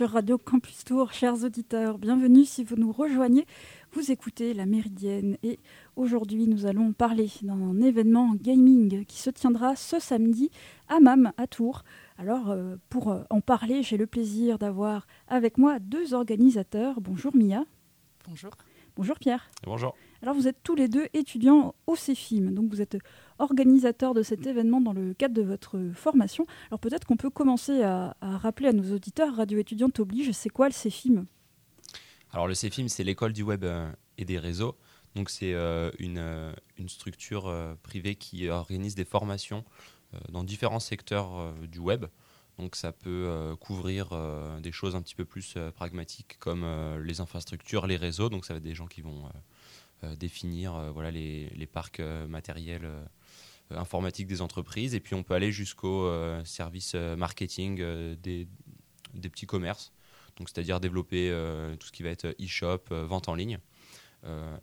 sur Radio Campus Tour. Chers auditeurs, bienvenue si vous nous rejoignez. Vous écoutez La Méridienne et aujourd'hui nous allons parler d'un événement gaming qui se tiendra ce samedi à MAM à Tours. Alors euh, pour euh, en parler, j'ai le plaisir d'avoir avec moi deux organisateurs. Bonjour Mia. Bonjour. Bonjour Pierre. Bonjour. Alors vous êtes tous les deux étudiants au CEFIM, donc vous êtes organisateur de cet événement dans le cadre de votre formation. Alors peut-être qu'on peut commencer à, rappeler à nos auditeurs, Radio étudiante oblige, c'est quoi le CEFIM Alors le CEFIM, c'est l'école du web euh, et des réseaux. Donc c'est euh, une, euh, une, structure privée qui organise des formations dans différents secteurs du web. Donc ça peut couvrir des choses un petit peu plus pragmatiques comme les infrastructures, les réseaux. Donc ça va être des gens qui vont définir voilà, les, parcs matériels informatiques des entreprises. Et puis on peut aller jusqu'au service marketing des, petits commerces. Donc c'est-à-dire développer tout ce qui va être e-shop, vente en ligne.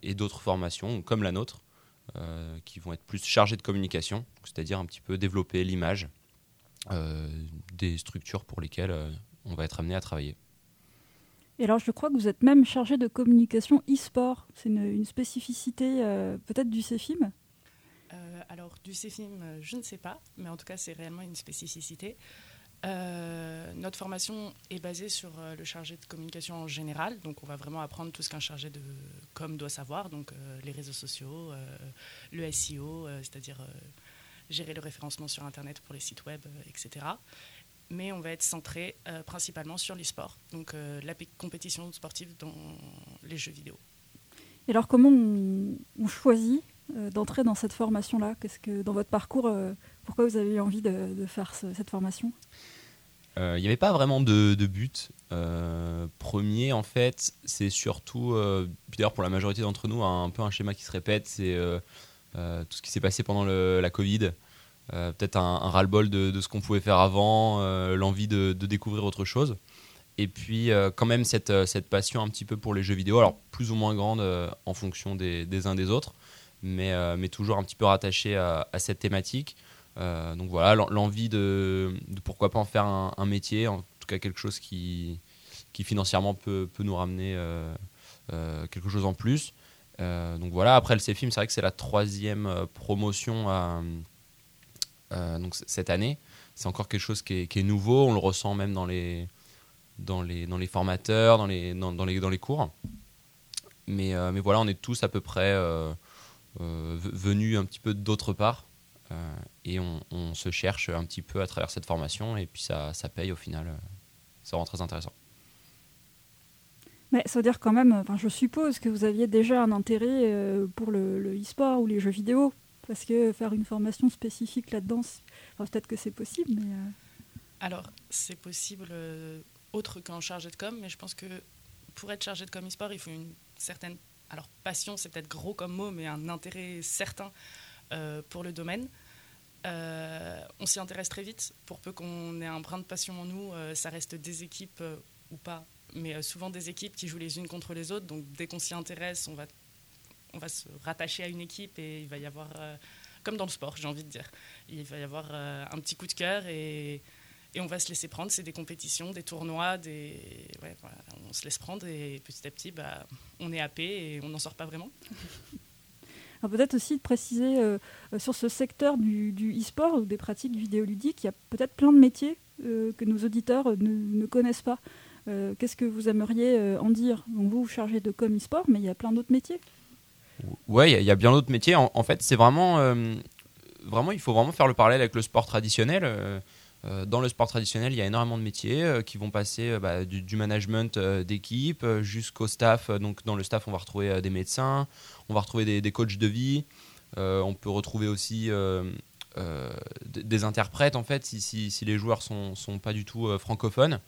et d'autres formations comme la nôtre qui vont être plus chargées de communication, c'est-à-dire un petit peu développer l'image des structures pour lesquelles on va être amené à travailler. Et alors, je crois que vous êtes même chargé de communication e-sport. C'est une, spécificité euh, peut-être du CEFIM euh, Alors, du CEFIM, euh, je ne sais pas, mais en tout cas, c'est réellement une spécificité. notre formation est basée sur le chargé de communication en général, donc on va vraiment apprendre tout ce qu'un chargé de com doit savoir, donc les réseaux sociaux, le SEO, c'est-à-dire gérer le référencement sur Internet pour les sites web, etc mais on va être centré euh, principalement sur l'e-sport, donc euh, la compétition sportive dans les jeux vidéo. Et alors comment on, choisit euh, d'entrer dans cette formation-là Qu'est-ce que dans votre parcours, pourquoi vous avez eu envie de, faire cette formation? Il n'y avait pas vraiment de, but. premier, en fait, c'est surtout, d'ailleurs pour la majorité d'entre nous, un, peu un schéma qui se répète, c'est tout ce qui s'est passé pendant la Covid. Euh, peut-être un, ras-le-bol de, ce qu'on pouvait faire avant, euh, l'envie de, découvrir autre chose. Et puis euh, quand même cette, passion un petit peu pour les jeux vidéo, alors plus ou moins grande en fonction des, uns des autres, mais, mais toujours un petit peu rattachée à, cette thématique. donc voilà, l'envie de, pourquoi pas en faire un, métier, en tout cas quelque chose qui, financièrement peut, nous ramener quelque chose en plus. donc voilà, après le CFIM, c'est vrai que c'est la troisième promotion euh, donc cette année. C'est encore quelque chose qui est, nouveau, on le ressent même dans les, formateurs, dans les, cours. Mais, euh, voilà, on est tous à peu près euh, venus un petit peu d'autre part. et on, se cherche un petit peu à travers cette formation et puis ça, ça paye au final. ça rend très intéressant. Mais ça veut dire quand même, enfin, je suppose que vous aviez déjà un intérêt pour le e-sport ou les jeux vidéo parce que faire une formation spécifique là-dedans, peut-être que c'est possible, mais... Euh. Alors, c'est possible euh, autre qu'en chargé de com, mais je pense que pour être chargé de com e-sport, il faut une certaine... Alors, passion, c'est peut-être gros comme mot, mais un intérêt certain euh, pour le domaine. on s'y intéresse très vite. Pour peu qu'on ait un brin de passion en nous, ça reste des équipes ou pas, mais souvent des équipes qui jouent les unes contre les autres. Donc dès qu'on s'y intéresse, on va on va se rattacher à une équipe et il va y avoir, euh, comme dans le sport, j'ai envie de dire, il va y avoir euh, un petit coup de cœur et, on va se laisser prendre. C'est des compétitions, des tournois, des... on se laisse prendre et petit à petit, bah, on est happé et on n'en sort pas vraiment. peut-être aussi de préciser euh, sur ce secteur du, e-sport ou des pratiques vidéoludiques, il y a peut-être plein de métiers que nos auditeurs ne, connaissent pas. Qu'est-ce que vous aimeriez en dire? Donc vous vous chargez de com e-sport, mais il y a plein d'autres métiers. Ouais, il y, a bien d'autres métiers. En, fait, c'est vraiment, euh, vraiment, il faut vraiment faire le parallèle avec le sport traditionnel. Euh, euh, dans le sport traditionnel, il y a énormément de métiers qui vont passer bah, du, management d'équipe jusqu'au staff. Donc, dans le staff, on va retrouver des médecins, on va retrouver des, coachs de vie. on peut retrouver aussi des interprètes, en fait, si, les joueurs sont, sont pas du tout francophones.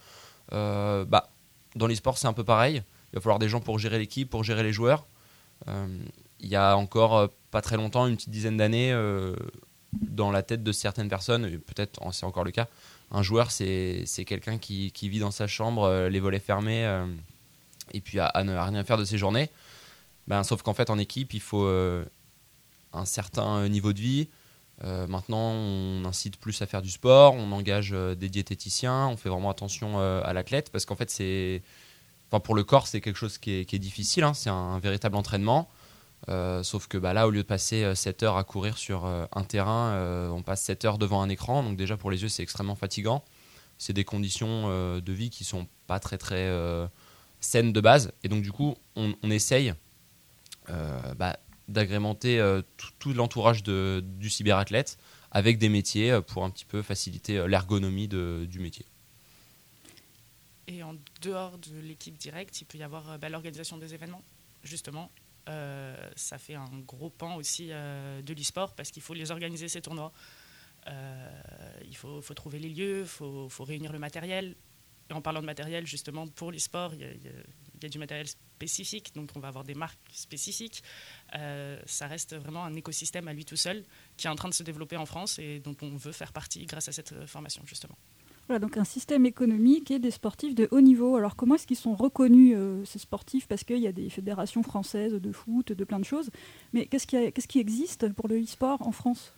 bah, dans les sports, c'est un peu pareil. Il va falloir des gens pour gérer l'équipe, pour gérer les joueurs. Euh, il y a encore euh, pas très longtemps, une petite dizaine d'années, euh, dans la tête de certaines personnes, peut-être c'est encore le cas, un joueur c'est quelqu'un qui, vit dans sa chambre, les volets fermés, et puis à, ne rien faire de ses journées. Ben, sauf qu'en fait en équipe, il faut un certain niveau de vie, maintenant, on incite plus à faire du sport, on engage des diététiciens, on fait vraiment attention à l'athlète parce qu'en fait, c'est, pour le corps, c'est quelque chose qui est, difficile. Hein. c'est un, véritable entraînement. Sauf que bah, là, au lieu de passer 7 heures à courir sur un terrain, on passe 7 heures devant un écran. Donc déjà pour les yeux, c'est extrêmement fatigant. C'est des conditions de vie qui sont pas très très saines de base. Et donc du coup, on, essaye bah, d'agrémenter euh, tout, l'entourage du cyberathlète avec des métiers euh, pour un petit peu faciliter euh, l'ergonomie du métier. Et en dehors de l'équipe directe, il peut y avoir bah, l'organisation des événements. Justement, ça fait un gros pan aussi de l'e-sport parce qu'il faut les organiser, ces tournois. il faut, trouver les lieux, il faut, réunir le matériel. Et en parlant de matériel, justement, pour l'e-sport, il y, a du matériel spécifique, donc on va avoir des marques spécifiques. Euh, ça reste vraiment un écosystème à lui tout seul qui est en train de se développer en France et dont on veut faire partie grâce à cette euh, formation justement. Donc un système économique et des sportifs de haut niveau. Alors comment est-ce qu'ils sont reconnus, euh, ces sportifs? Parce qu'il y a des fédérations françaises de foot, de plein de choses. Mais qu'est-ce qui, existe pour le e-sport en France?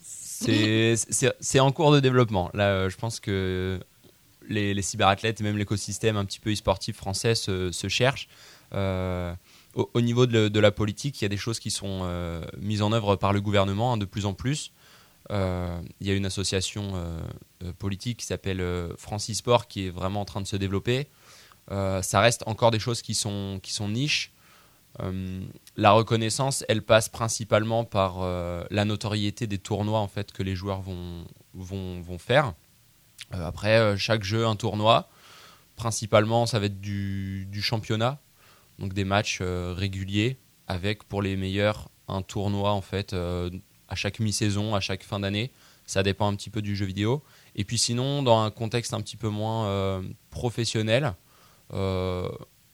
C'est, en cours de développement. Là, je pense que les, les cyberathlètes et même l'écosystème un petit peu e-sportif français se, se cherchent au, niveau de, la politique, il y a des choses qui sont euh, mises en œuvre par le gouvernement hein, de plus en plus. Euh, il y a une association euh, politique qui s'appelle Francis Sport qui est vraiment en train de se développer. ça reste encore des choses qui sont, qui sont niches. la reconnaissance, elle passe principalement par la notoriété des tournois en fait, que les joueurs vont, vont, vont faire. après, chaque jeu, un tournoi. Principalement, ça va être du, du championnat donc des matchs euh, réguliers avec pour les meilleurs un tournoi en fait euh, à chaque mi-saison, à chaque fin d'année. Ça dépend un petit peu du jeu vidéo. Et puis sinon, dans un contexte un petit peu moins euh, professionnel,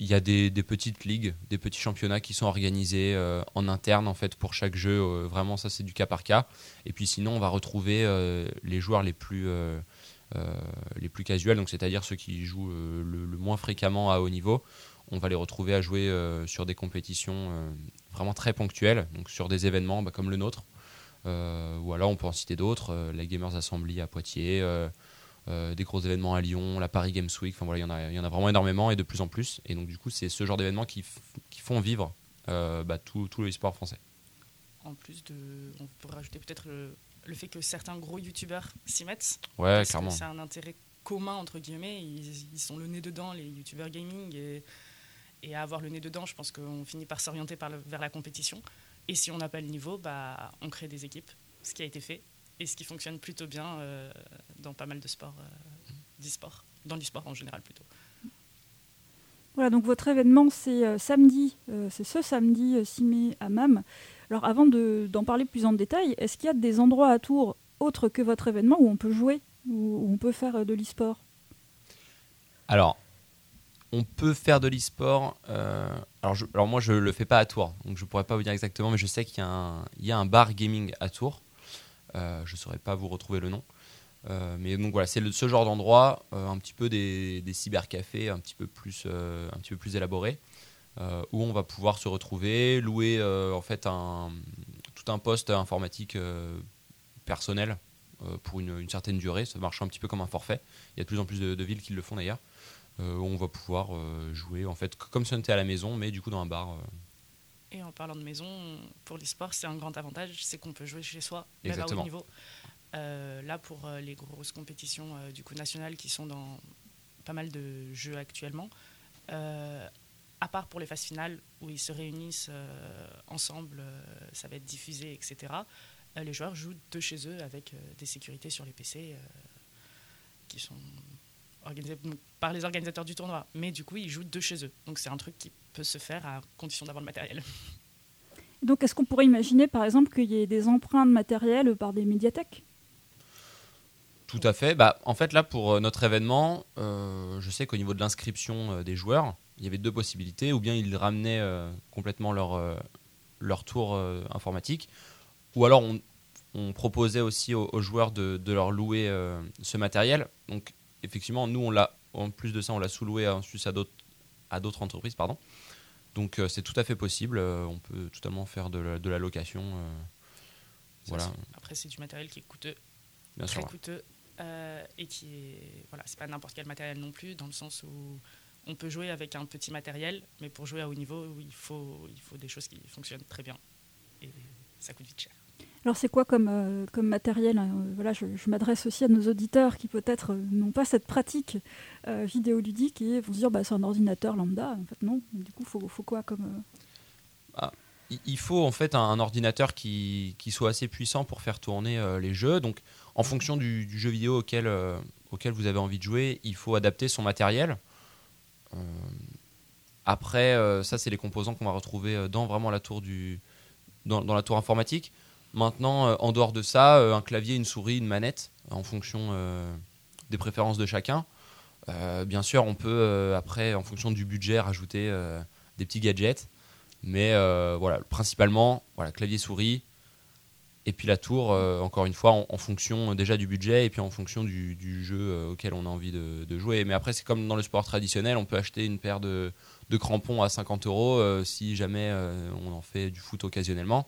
il y a des, petites ligues, des petits championnats qui sont organisés en interne en fait pour chaque jeu. vraiment, ça c'est du cas par cas. Et puis sinon, on va retrouver les joueurs les plus les plus casuels, donc c'est-à-dire ceux qui jouent le, moins fréquemment à haut niveau on va les retrouver à jouer euh, sur des compétitions euh, vraiment très ponctuelles, donc sur des événements bah, comme le nôtre. Euh, ou alors on peut en citer d'autres, la Gamers Assembly à Poitiers, des gros événements à Lyon, la Paris Games Week, enfin voilà, il y, en a, y en a vraiment énormément et de plus en plus. Et donc du coup, c'est ce genre d'événements qui, font vivre bah, tout, tout, le sport français. En plus de, on pourrait rajouter peut-être le, fait que certains gros youtubeurs s'y mettent. Ouais, clairement. C'est un intérêt commun entre guillemets. Ils, ils, sont le nez dedans, les youtubeurs gaming et et à avoir le nez dedans, je pense qu'on finit par s'orienter vers la compétition. Et si on n'a pas le niveau, bah, on crée des équipes, ce qui a été fait et ce qui fonctionne plutôt bien euh, dans pas mal de sports, euh, d'e-sport, dans l'e-sport en général plutôt. Voilà, donc votre événement, c'est euh, samedi, c'est ce samedi 6 mai à MAM. Alors avant d'en parler plus en détail, est-ce qu'il y a des endroits à Tours autres que votre événement où on peut jouer, où, où on peut faire de l'e-sport? Alors, on peut faire de l'e-sport. Euh, alors, moi, je le fais pas à Tours, donc je pourrais pas vous dire exactement, mais je sais qu'il y, a un bar gaming à Tours. Euh, je saurais pas vous retrouver le nom. Euh, mais donc voilà, c'est ce genre d'endroit, un petit peu des, cybercafés un petit peu plus, un petit peu plus élaborés, où on va pouvoir se retrouver, louer en fait tout un poste informatique personnel pour une, certaine durée. Ça marche un petit peu comme un forfait. Il y a de plus en plus de villes qui le font d'ailleurs. Euh, où on va pouvoir euh, jouer en fait comme si on était à la maison, mais du coup dans un bar. Euh. Et en parlant de maison, pour l'e-sport, c'est un grand avantage, c'est qu'on peut jouer chez soi, même à haut niveau. là, pour les grosses compétitions du coup nationales qui sont dans pas mal de jeux actuellement, à part pour les phases finales où ils se réunissent ensemble, ça va être diffusé, etc. les joueurs jouent de chez eux avec des sécurités sur les PC qui sont organisé par les organisateurs du tournoi. Mais du coup, ils jouent de chez eux. Donc c'est un truc qui peut se faire à condition d'avoir le matériel. Donc est-ce qu'on pourrait imaginer par exemple qu'il y ait des emprunts de matériel par des médiathèques? Tout à fait. Bah, en fait, là, pour euh, notre événement, euh, je sais qu'au niveau de l'inscription euh, des joueurs, il y avait deux possibilités. Ou bien ils ramenaient complètement leur, leur tour informatique, ou alors on, proposait aussi aux, aux joueurs de, de, leur louer ce matériel. Donc effectivement, nous, on l'a, en plus de ça, on l'a sous-loué ensuite à d'autres, à d'autres entreprises. Pardon. Donc, euh, c'est tout à fait possible. Euh, on peut totalement faire de la, location. Euh, voilà. Après, c'est du matériel qui est coûteux, Bien très sûr. coûteux, euh, et qui est. Voilà, c'est pas n'importe quel matériel non plus, dans le sens où on peut jouer avec un petit matériel, mais pour jouer à haut niveau, il faut, il faut des choses qui fonctionnent très bien. Et ça coûte vite cher. Alors c'est quoi comme, euh, comme matériel hein Euh, Voilà, je, je m'adresse aussi à nos auditeurs qui peut-être euh, n'ont pas cette pratique vidéoludique et vont se dire bah, c'est un ordinateur lambda. En fait non. Du coup, faut, faut quoi comme euh, Il- faut en fait un, un ordinateur qui, qui soit assez puissant pour faire tourner euh, les jeux. Donc, en fonction du, du jeu vidéo auquel, euh, auquel vous avez envie de jouer, il faut adapter son matériel. Euh, après, ça, c'est les composants qu'on va retrouver dans vraiment la tour du, dans, dans la tour informatique. Maintenant, euh, en dehors de ça, euh, un clavier, une souris, une manette, en fonction euh, des préférences de chacun. Bien sûr, on peut après, en fonction du budget, rajouter des petits gadgets. Mais voilà, principalement, voilà, clavier souris. Et puis la tour, encore une fois, en, fonction déjà du budget et puis en fonction du, jeu auquel on a envie de, jouer. Mais après, c'est comme dans le sport traditionnel, on peut acheter une paire de, crampons à 50 euros si jamais on en fait du foot occasionnellement.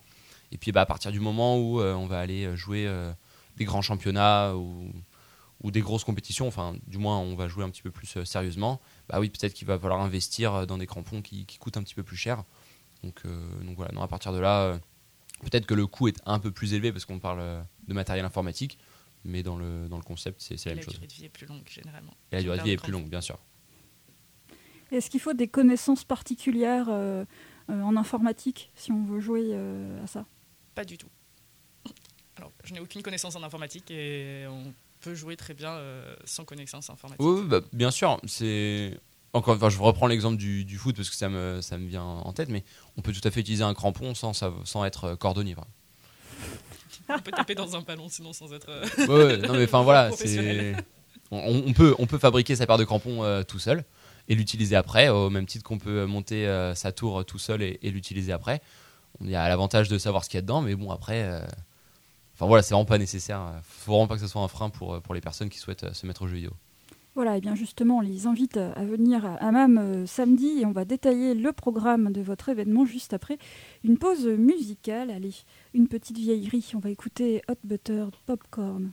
Et puis bah, à partir du moment où euh, on va aller jouer euh, des grands championnats ou, ou des grosses compétitions, enfin du moins on va jouer un petit peu plus euh, sérieusement, bah oui, peut-être qu'il va falloir investir euh, dans des crampons qui, qui coûtent un petit peu plus cher. Donc, euh, donc voilà, non, à partir de là, euh, peut-être que le coût est un peu plus élevé parce qu'on parle euh, de matériel informatique, mais dans le, dans le concept, c'est la la même chose. durée de vie est plus longue, généralement. Et la durée de vie est plus longue, bien sûr. Est-ce qu'il faut des connaissances particulières euh, euh, en informatique si on veut jouer euh, à ça? Pas du tout. Alors, je n'ai aucune connaissance en informatique et on peut jouer très bien euh, sans connaissance informatique. Oui, oui, bah, bien sûr. C'est encore, enfin, je reprends l'exemple du, du foot parce que ça me, ça me vient en tête, mais on peut tout à fait utiliser un crampon sans, sans être euh, cordonnier. quoi. On peut taper dans un ballon sinon sans être. euh, Ouais, ouais, non mais enfin voilà, c'est on, on peut on peut fabriquer sa paire de crampons euh, tout seul et l'utiliser après au même titre qu'on peut monter euh, sa tour tout seul et, et l'utiliser après. On y a l'avantage de savoir ce qu'il y a dedans, mais bon après, euh, enfin voilà, c'est vraiment pas nécessaire. Faut vraiment pas que ce soit un frein pour euh, les personnes qui souhaitent euh, se mettre au jeu vidéo. Voilà, et bien justement, on les invite à à venir à euh, samedi et on va détailler le programme de votre événement juste après une pause musicale. Allez, une petite vieillerie, on va écouter Hot Butter Popcorn.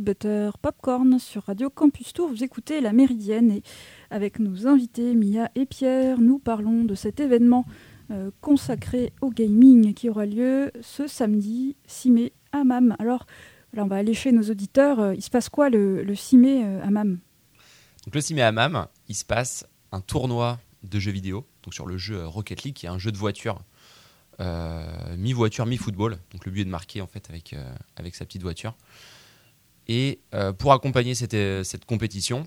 Butter Popcorn sur Radio Campus Tour. Vous écoutez La Méridienne et avec nos invités Mia et Pierre, nous parlons de cet événement euh, consacré au gaming qui aura lieu ce samedi 6 mai à MAM. Alors là, on va aller chez nos auditeurs. Euh, il se passe quoi le, le 6 mai euh, à MAM le 6 mai à MAM, il se passe un tournoi de jeux vidéo, donc sur le jeu Rocket League, qui est un jeu de voiture mi-voiture, mi-football. Donc le but est de marquer en fait avec sa petite voiture. Et euh, pour accompagner cette, cette compétition,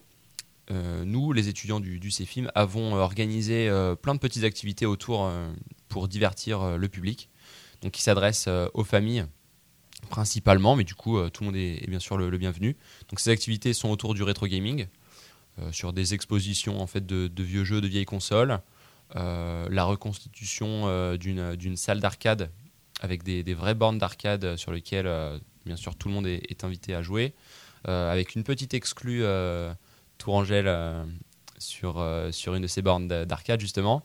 nous, les étudiants du, du CEFIM, avons organisé plein de petites activités autour pour divertir le public. Donc qui s'adressent aux familles principalement, mais du coup tout le monde est, bien sûr le, bienvenu. Donc ces activités sont autour du rétro gaming, sur des expositions en fait de, vieux jeux, de vieilles consoles, euh, la reconstitution euh, d'une salle d'arcade avec des, vraies bornes d'arcade sur lesquelles, euh, bien sûr, tout le monde est, invité à jouer, avec une petite exclue Tourangelle sur, sur une de ces bornes d'arcade, justement,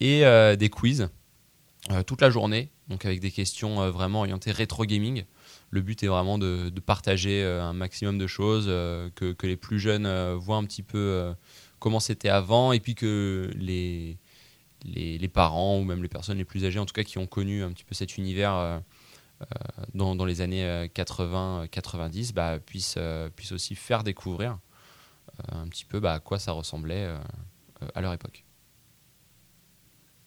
et des quiz toute la journée, donc avec des questions vraiment orientées rétro gaming. Le but est vraiment de, de partager un maximum de choses, que, que, les plus jeunes voient un petit peu comment c'était avant, et puis que les, les, parents ou même les personnes les plus âgées, en tout cas qui ont connu un petit peu cet univers euh, euh dans, dans, les années 80-90, bah, puissent, euh, puissent aussi faire découvrir euh, un petit peu bah, à quoi ça ressemblait à leur époque.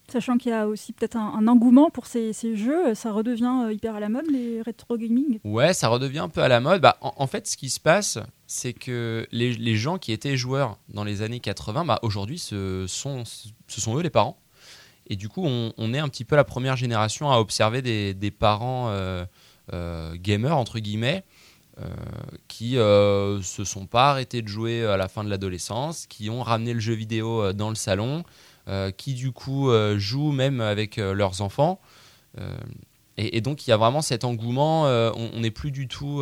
Sachant qu'il y a aussi peut-être un, un, engouement pour ces, ces, jeux, ça redevient hyper à la mode, les rétro gaming? Ouais, ça redevient un peu à la mode. Bah, en, en fait, ce qui se passe, c'est que les, les, gens qui étaient joueurs dans les années 80, bah, aujourd'hui, ce sont, ce sont eux les parents. Et du coup, on, est un petit peu la première génération à observer des, parents euh, euh, gamers, entre guillemets, euh, qui euh, se sont pas arrêtés de jouer à la fin de l'adolescence, qui ont ramené le jeu vidéo dans le salon, qui du coup jouent même avec leurs enfants. Et, donc, il y a vraiment cet engouement. on n'est plus du tout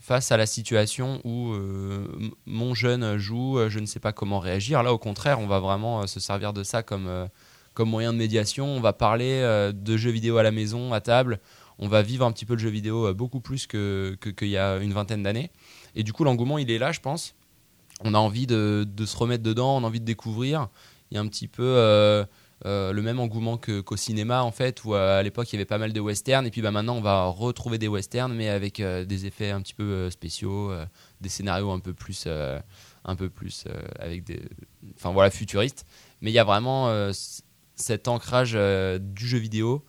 face à la situation où mon jeune joue, je ne sais pas comment réagir. Là, au contraire, on va vraiment se servir de ça comme, comme moyen de médiation. On va parler de jeux vidéo à la maison, à table. On va vivre un petit peu le jeu vidéo beaucoup plus qu'il que, que y a une vingtaine d'années. Et du coup, l'engouement, il est là, je pense. On a envie de, de, se remettre dedans, on a envie de découvrir. Il y a un petit peu euh, le même engouement qu'au qu cinéma en fait où euh, à l'époque il y avait pas mal de westerns et puis bah, maintenant on va retrouver des westerns mais avec euh, des effets un petit peu euh, spéciaux euh, des scénarios un peu plus euh, un peu plus avec des enfin voilà futuristes mais il y a vraiment cet ancrage du jeu vidéo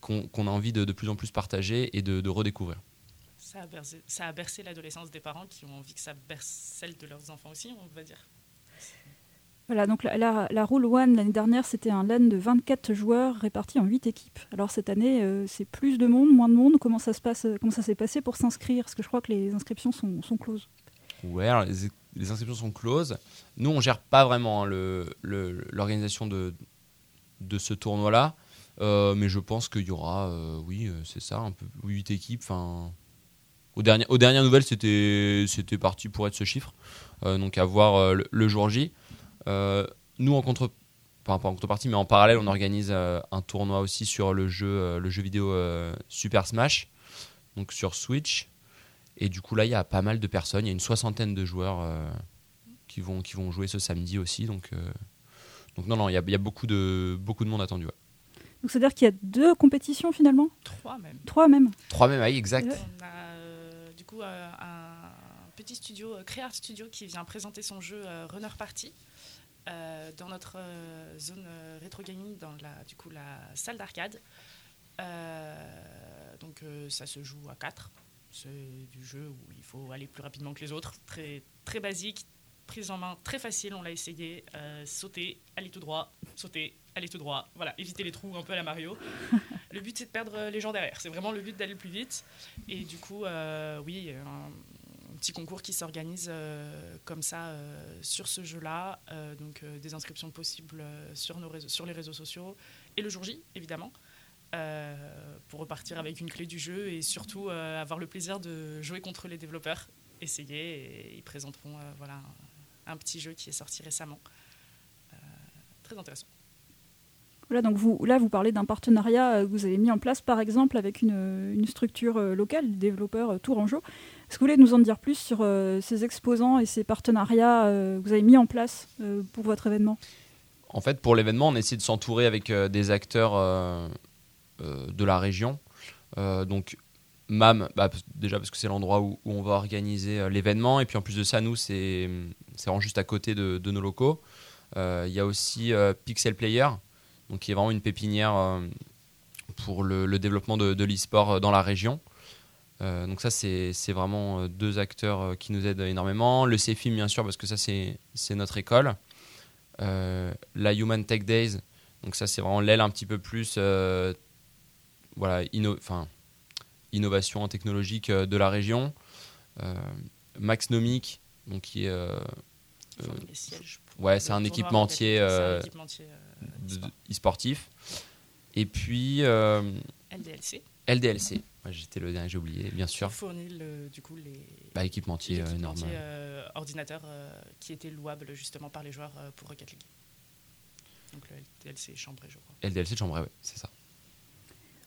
qu'on qu a envie de, de, plus en plus partager et de, de redécouvrir ça a bercé, bercé l'adolescence des parents qui ont envie que ça berce celle de leurs enfants aussi on va dire voilà, donc la, la, la Rule One l'année dernière, c'était un LAN de 24 joueurs répartis en 8 équipes. Alors cette année, euh, c'est plus de monde, moins de monde. Comment ça se passe Comment ça s'est passé pour s'inscrire? Parce que je crois que les inscriptions sont, sont closes. Ouais, alors les, les, inscriptions sont closes. Nous, on gère pas vraiment hein, l'organisation de, de ce tournoi-là. Euh, mais je pense qu'il y aura, euh, oui, c'est ça, un peu 8 équipes. Enfin, aux dernières, dernières nouvelles, c'était parti pour être ce chiffre. Euh, donc à voir le, jour J. Euh, nous, en contre pas en contrepartie, mais en parallèle, on organise euh, un tournoi aussi sur le jeu, euh, le jeu vidéo Super Smash, donc sur Switch. Et du coup, là, il y a pas mal de personnes. Il y a une soixantaine de joueurs qui, vont, qui vont jouer ce samedi aussi. Donc, donc non, non, il y a, il y a beaucoup, de, beaucoup de monde attendu. Ouais. Donc, c'est-à-dire qu'il y a deux compétitions finalement? Trois même. Trois même. Trois même, oui, exact. On a euh, du coup euh, un petit studio, euh, Créart Studio, qui vient présenter son jeu Runner Party. Euh, dans notre euh, zone euh, rétro gaming, dans la, du coup, la salle d'arcade. donc ça se joue à 4. C'est du jeu où il faut aller plus rapidement que les autres. Très, très basique, prise en main très facile, on l'a essayé. sauter, aller tout droit, sauter, aller tout droit. Voilà, éviter les trous un peu à la Mario. le but c'est de perdre les gens derrière. C'est vraiment le but d'aller plus vite. Et du coup, oui, petit concours qui s'organise euh, comme ça euh, sur ce jeu-là. Euh, donc des inscriptions possibles sur, nos réseaux, sur les réseaux sociaux et le jour J, évidemment. pour repartir avec une clé du jeu et surtout avoir le plaisir de jouer contre les développeurs, essayer et ils présenteront voilà, un, petit jeu qui est sorti récemment. très intéressant. Voilà, donc vous, là, vous parlez d'un partenariat que vous avez mis en place, par exemple, avec une, une structure locale, le développeur Tourangeau. Est-ce que vous voulez nous en dire plus sur ces exposants et ces partenariats que vous avez mis en place pour votre événement? En fait, pour l'événement, on essaie de s'entourer avec des acteurs de la région. donc, MAM, bah, déjà parce que c'est l'endroit où, on va organiser euh, l'événement. Et puis en plus de ça, nous, c'est vraiment juste à côté de, nos locaux. Euh, il y a aussi euh, Pixel Player, donc qui est vraiment une pépinière pour le, développement de, de l'e-sport dans la région. donc ça, c'est vraiment deux acteurs qui nous aident énormément. Le CFIM, bien sûr, parce que ça, c'est notre école. la Human Tech Days, donc ça, c'est vraiment l'aile un petit peu plus... voilà, enfin innovation technologique euh, de la région. Euh, Maxnomic, donc qui est euh, ouais, c'est un équipementier e sportif. Et puis LDLC. LDLC. J'étais le dernier, j'ai oublié, bien sûr. Fournit le, du coup les bah, équipementiers, ordinateurs qui étaient louables justement par les joueurs pour Rocket League. Donc le LDLC Chambray, je crois. LDLC Chambray, oui, c'est ça.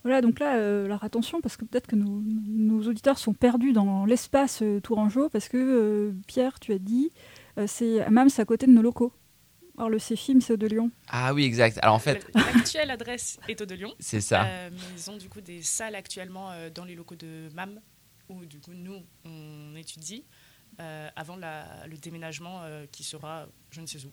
Voilà, donc là, euh, alors attention, parce que peut-être que nos, auditeurs sont perdus dans l'espace euh, Tourangeau, parce que euh, Pierre, tu as dit, c'est même c'est à côté de nos locaux. Alors le CFIM, c'est au de Lyon. Ah oui, exact. Alors en fait, l'actuelle adresse est au de Lyon. C'est ça. mais ils ont du coup des salles actuellement dans les locaux de MAM, où du coup nous on étudie avant le déménagement qui sera je ne sais où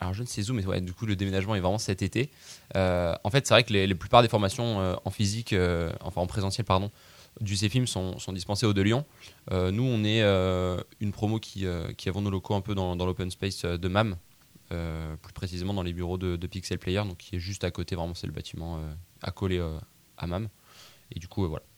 alors je ne sais où, mais ouais, du coup le déménagement est vraiment cet été. Euh, en fait, c'est vrai que les, plupart des formations euh, en physique, euh, enfin en présentiel, pardon, du CFIM sont, dispensées au de Lyon. nous, on est une promo qui, qui avons nos locaux un peu dans, dans l'open space de MAM, plus précisément dans les bureaux de, de, Pixel Player, donc qui est juste à côté, vraiment, c'est le bâtiment accolé à MAM. Et du coup, voilà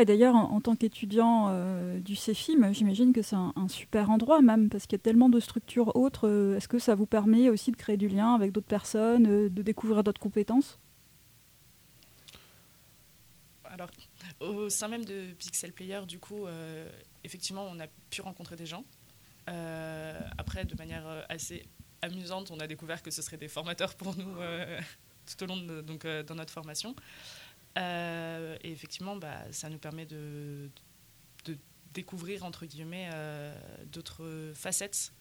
et d'ailleurs, en, tant qu'étudiant euh, du CEFIM, j'imagine que c'est un, super endroit même, parce qu'il y a tellement de structures autres. Euh, est-ce que ça vous permet aussi de créer du lien avec d'autres personnes, euh, de découvrir d'autres compétences? Alors, au sein même de Pixel Player, du coup, effectivement, on a pu rencontrer des gens. après, de manière assez amusante, on a découvert que ce seraient des formateurs pour nous tout au long de donc, dans notre formation. Euh, et effectivement, bah, ça nous permet de, de découvrir, entre guillemets, euh, d'autres facettes,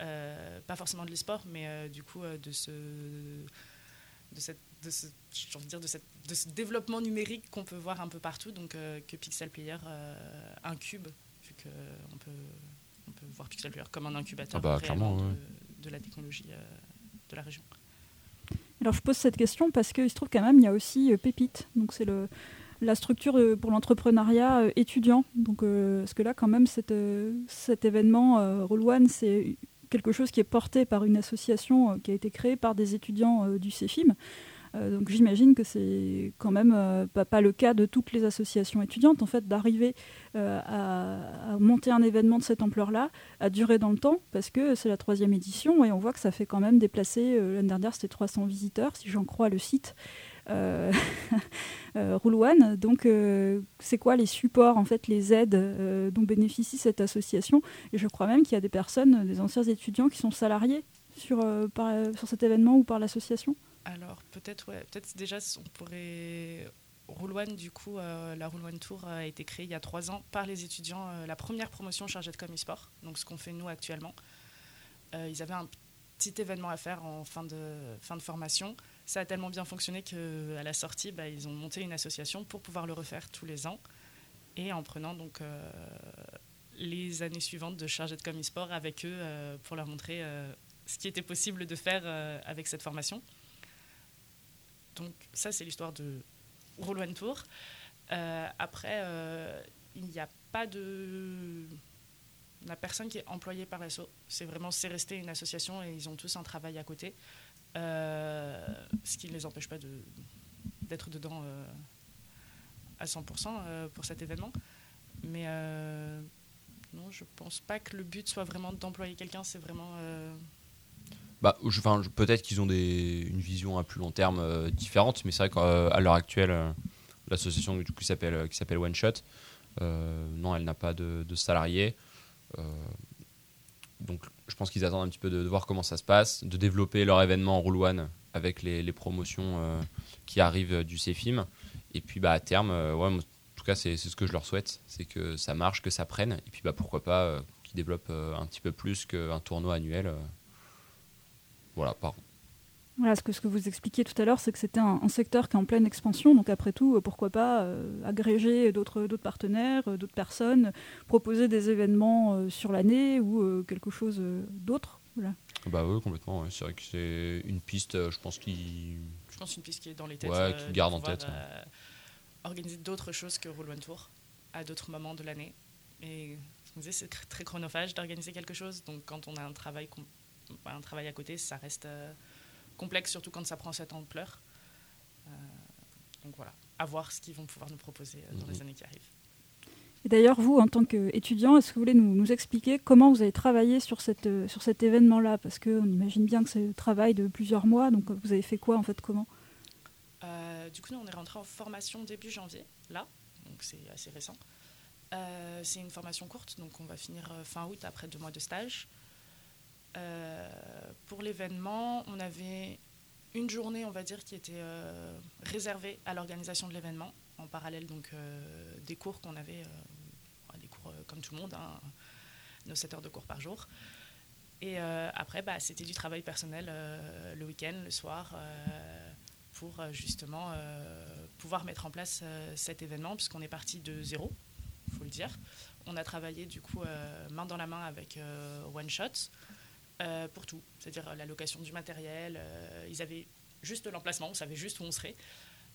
euh, pas forcément de l'e-sport, mais du coup, de ce, de cette, de ce, dire de, cette, de ce développement numérique qu'on peut voir un peu partout, donc que Pixel Player incube, vu qu'on peut, on peut voir Pixel Player comme un incubateur ah bah, de, de, la technologie de la région. Alors je pose cette question parce qu'il se trouve quand même il y a aussi euh, Pépite, donc c'est la structure euh, pour l'entrepreneuriat euh, étudiant. Donc, parce que là, quand même, cet événement Roll One, c'est quelque chose qui est porté par une association qui a été créée par des étudiants du CEFIM. Euh, donc j'imagine que c'est quand même euh, pas, le cas de toutes les associations étudiantes, en fait, d'arriver euh, à, monter un événement de cette ampleur-là, à durer dans le temps, parce que c'est la troisième édition et on voit que ça fait quand même déplacer, l'année dernière c'était 300 visiteurs, si j'en crois le site. Euh. Donc, c'est quoi les supports, en fait, les aides dont bénéficie cette association? Et je crois même qu'il y a des personnes, des anciens étudiants, qui sont salariés sur, sur cet événement ou par l'association. Alors peut-être peut-être déjà on pourrait Roule One, du coup, euh, la Roule One Tour a été créée il y a trois ans par les étudiants, euh, la première promotion chargée de com e-sport, donc ce qu'on fait nous actuellement. Euh, ils avaient un petit événement à faire en fin de, fin de formation. Ça a tellement bien fonctionné qu'à la sortie, bah, ils ont monté une association pour pouvoir le refaire tous les ans. Et en prenant donc les années suivantes de chargés de com e-sport avec eux pour leur montrer ce qui était possible de faire avec cette formation. Donc ça, c'est l'histoire de Roll One Tour. Euh, après, euh, il n'y a pas de... La personne qui est employée par l'asso, c'est vraiment, c'est resté une association et ils ont tous un travail à côté. Euh, ce qui ne les empêche pas d'être dedans à 100% pour cet événement. Mais non, je pense pas que le but soit vraiment d'employer quelqu'un, c'est vraiment bah, peut-être qu'ils ont des, une vision à plus long terme euh, différente, mais c'est vrai qu'à l'heure actuelle, euh, l'association qui s'appelle qui s'appelle One Shot, euh, non, elle n'a pas de, salariés. donc, je pense qu'ils attendent un petit peu de, voir comment ça se passe, de développer leur événement Roll One avec les, promotions qui arrivent du CFIM. Et puis bah, à terme, en tout cas, c'est ce que je leur souhaite, c'est que ça marche, que ça prenne. Et puis bah, pourquoi pas qu'ils développent un petit peu plus qu'un tournoi annuel. Voilà, par voilà, ce que, ce que vous expliquiez tout à l'heure, c'est que c'était un, secteur qui est en pleine expansion. Donc après tout, pourquoi pas euh, agréger d'autres partenaires, euh, d'autres personnes, proposer des événements euh, sur l'année ou quelque chose d'autre. Voilà. Bah oui, complètement. C'est vrai que c'est une piste, je pense, qui... Je pense une piste qui est dans les têtes. Ouais, qui garde en tête. organiser d'autres choses que Roll One Tour à d'autres moments de l'année. Et c'est très chronophage d'organiser quelque chose. Donc quand on a un travail, un travail à côté, ça reste complexe, surtout quand ça prend cette ampleur. Euh, donc voilà, à voir ce qu'ils vont pouvoir nous proposer euh, dans les mhm. années qui arrivent. Et d'ailleurs, vous, en tant qu'étudiant, est-ce que vous voulez nous, nous, expliquer comment vous avez travaillé sur, cette, euh, sur cet événement-là? Parce qu'on imagine bien que c'est un travail de plusieurs mois, donc vous avez fait quoi en fait Comment? Du coup, nous, on est rentré en formation début janvier, là, donc c'est assez récent. c'est une formation courte, donc on va finir fin août après deux mois de stage. Euh, pour l'événement, on avait une journée, on va dire, qui était euh, réservée à l'organisation de l'événement, en parallèle donc euh, des cours qu'on avait, des cours comme tout le monde, hein, nos 7 heures de cours par jour. Et après, bah, c'était du travail personnel le week-end, le soir, pour justement pouvoir mettre en place cet événement, puisqu'on est parti de zéro, il faut le dire. On a travaillé du coup main dans la main avec One Shot. Euh, pour tout, c'est-à-dire euh, la location du matériel. Euh, ils avaient juste l'emplacement, on savait juste où on serait.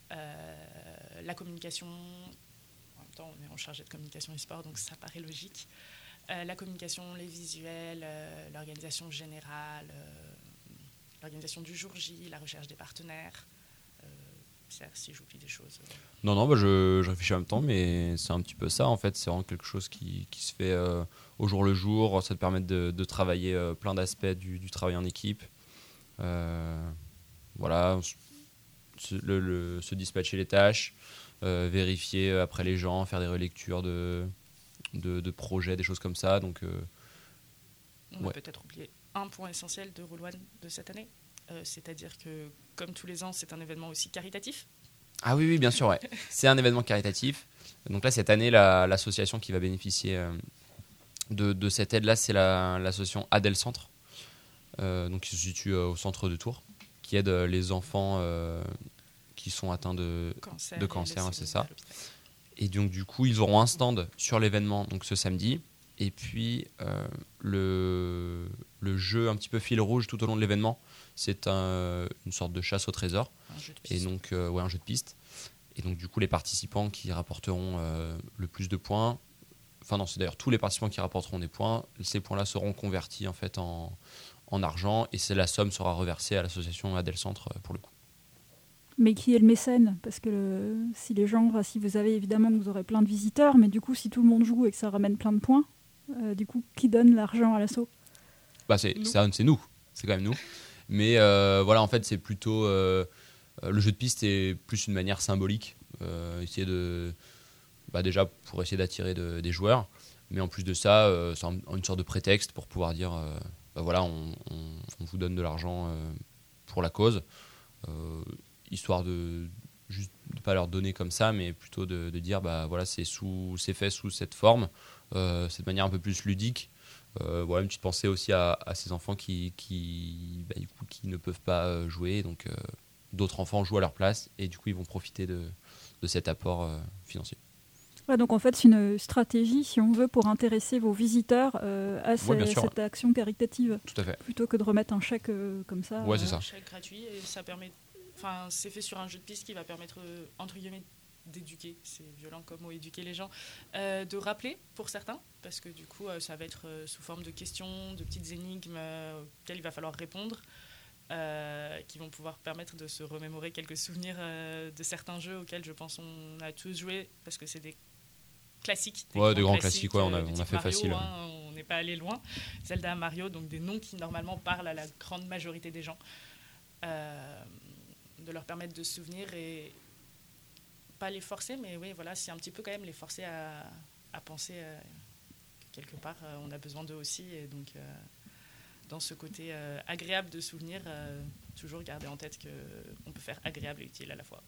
la communication, en même temps on est en charge de communication et sport, donc ça paraît logique. la communication, les visuels, l'organisation générale, l'organisation du jour J, la recherche des partenaires si j'oublie des choses. Non, non, bah je, réfléchis en même temps, mais c'est un petit peu ça en fait. C'est vraiment quelque chose qui, qui se fait euh, au jour le jour. Ça te permet de, de travailler euh, plein d'aspects du, du, travail en équipe. Euh, voilà, le, se dispatcher les tâches, vérifier après les gens, faire des relectures de, de, de projets, des choses comme ça. Donc, On va peut-être oublier un point essentiel de Roll de cette année, c'est-à-dire que comme tous les ans, c'est un événement aussi caritatif. Ah oui, oui, bien sûr, ouais. c'est un événement caritatif. Donc là, cette année, l'association qui va bénéficier euh, de, cette aide-là, c'est l'association Adel Centre, euh, donc qui se situe euh, au centre de Tours, qui aide les enfants qui sont atteints de cancer, de cancer c'est ça. Et donc du coup, ils auront un stand sur l'événement donc ce samedi. Et puis le, le jeu un petit peu fil rouge tout au long de l'événement, c'est un, une sorte de chasse au trésor. Et donc, euh, ouais, un jeu de piste. Et donc, du coup, les participants qui rapporteront euh, le plus de points, enfin non, c'est d'ailleurs tous les participants qui rapporteront des points, ces points-là seront convertis en fait en, en argent et c'est la somme sera reversée à l'association Adel Centre euh, pour le coup. Mais qui est le mécène? Parce que si les gens, si vous avez évidemment, vous aurez plein de visiteurs, mais du coup, si tout le monde joue et que ça ramène plein de points, du coup, qui donne l'argent à l'assaut? Bah, c'est nous, c'est quand même nous. Mais euh, voilà, en fait, c'est plutôt. Euh, le jeu de piste est plus une manière symbolique. Euh, essayer de. Bah, déjà, pour essayer d'attirer des joueurs. Mais en plus de ça, c'est une sorte de prétexte pour pouvoir dire bah, voilà, on, vous donne de l'argent pour la cause. histoire de juste de pas leur donner comme ça, mais plutôt de, dire bah voilà, c'est sous, c'est fait sous cette forme, cette manière un peu plus ludique euh, voilà, une petite pensée aussi à, ces enfants qui, qui, bah, du coup, qui ne peuvent pas euh, jouer. Donc, euh, d'autres enfants jouent à leur place et du coup, ils vont profiter de, de cet apport financier. donc en fait, c'est une stratégie, si on veut, pour intéresser vos visiteurs à cette action caritative. Tout à fait. Plutôt que de remettre un chèque comme ça. Ouais, c'est ça. Un chèque gratuit et ça permet. Enfin, c'est fait sur un jeu de piste qui va permettre, entre guillemets, d'éduquer, c'est violent comme mot, éduquer les gens, euh, de rappeler pour certains, parce que du coup, euh, ça va être euh, sous forme de questions, de petites énigmes auxquelles il va falloir répondre, qui vont pouvoir permettre de se remémorer quelques souvenirs de certains jeux auxquels je pense on a tous joué, parce que c'est des classiques. Des ouais, des grands classiques, ouais, on a, on a fait facile. Hein, on n'est pas allé loin. Zelda, Mario, donc des noms qui normalement parlent à la grande majorité des gens. de leur permettre de se souvenir et, pas les forcer, mais oui, voilà, c'est un petit peu quand même les forcer à, à penser euh, que quelque part, euh, on a besoin d'eux aussi. Et donc, euh, dans ce côté agréable de souvenir, toujours garder en tête qu'on peut faire agréable et utile à la fois.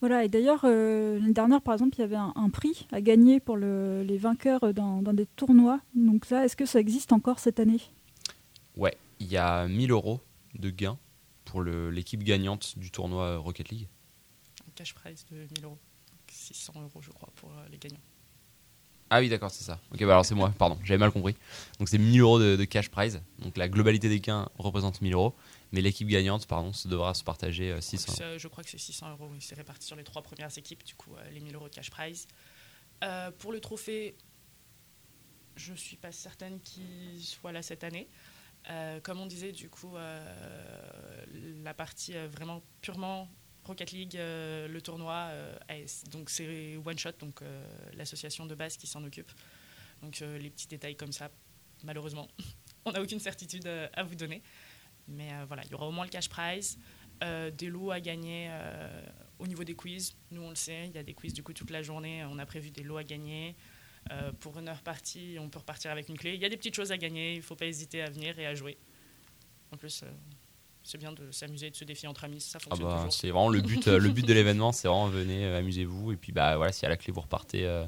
Voilà, et d'ailleurs, euh, l'année dernière, par exemple, il y avait un, prix à gagner pour les vainqueurs dans, des tournois. Donc ça, est-ce que ça existe encore cette année? Ouais, il y a 1000 euros de gains pour l'équipe gagnante du tournoi Rocket League. Cash prize de 1000 euros. 600 euros, je crois, pour euh, les gagnants. Ah oui, d'accord, c'est ça. Ok, bah alors c'est moi, pardon, j'avais mal compris. Donc c'est 1000 euros de, cash prize. Donc la globalité des gains représente 1000 euros. Mais l'équipe gagnante, pardon, se devra se partager 600 euh, Je crois que c'est 600 euros, oui. C'est réparti sur les trois premières équipes, du coup, euh, les 1000 euros de cash prize. pour le trophée, je ne suis pas certaine qu'il soit là cette année. comme on disait, du coup, la partie vraiment purement Rocket League, euh, le tournoi, euh, donc c'est One Shot, donc euh, l'association de base qui s'en occupe. Donc les petits détails comme ça, malheureusement, on n'a aucune certitude à vous donner. Mais voilà, il y aura au moins le cash prize, des lots à gagner au niveau des quiz. Nous, on le sait, il y a des quiz du coup toute la journée. On a prévu des lots à gagner. pour une heure partie, on peut repartir avec une clé. Il y a des petites choses à gagner, il ne faut pas hésiter à venir et à jouer. En plus, c'est bien de s'amuser et de se défier entre amis, ça fonctionne ah bah, C'est vraiment le but, euh, le but de l'événement, c'est vraiment venez, euh, amusez-vous et puis bah voilà, si à la clé vous repartez euh,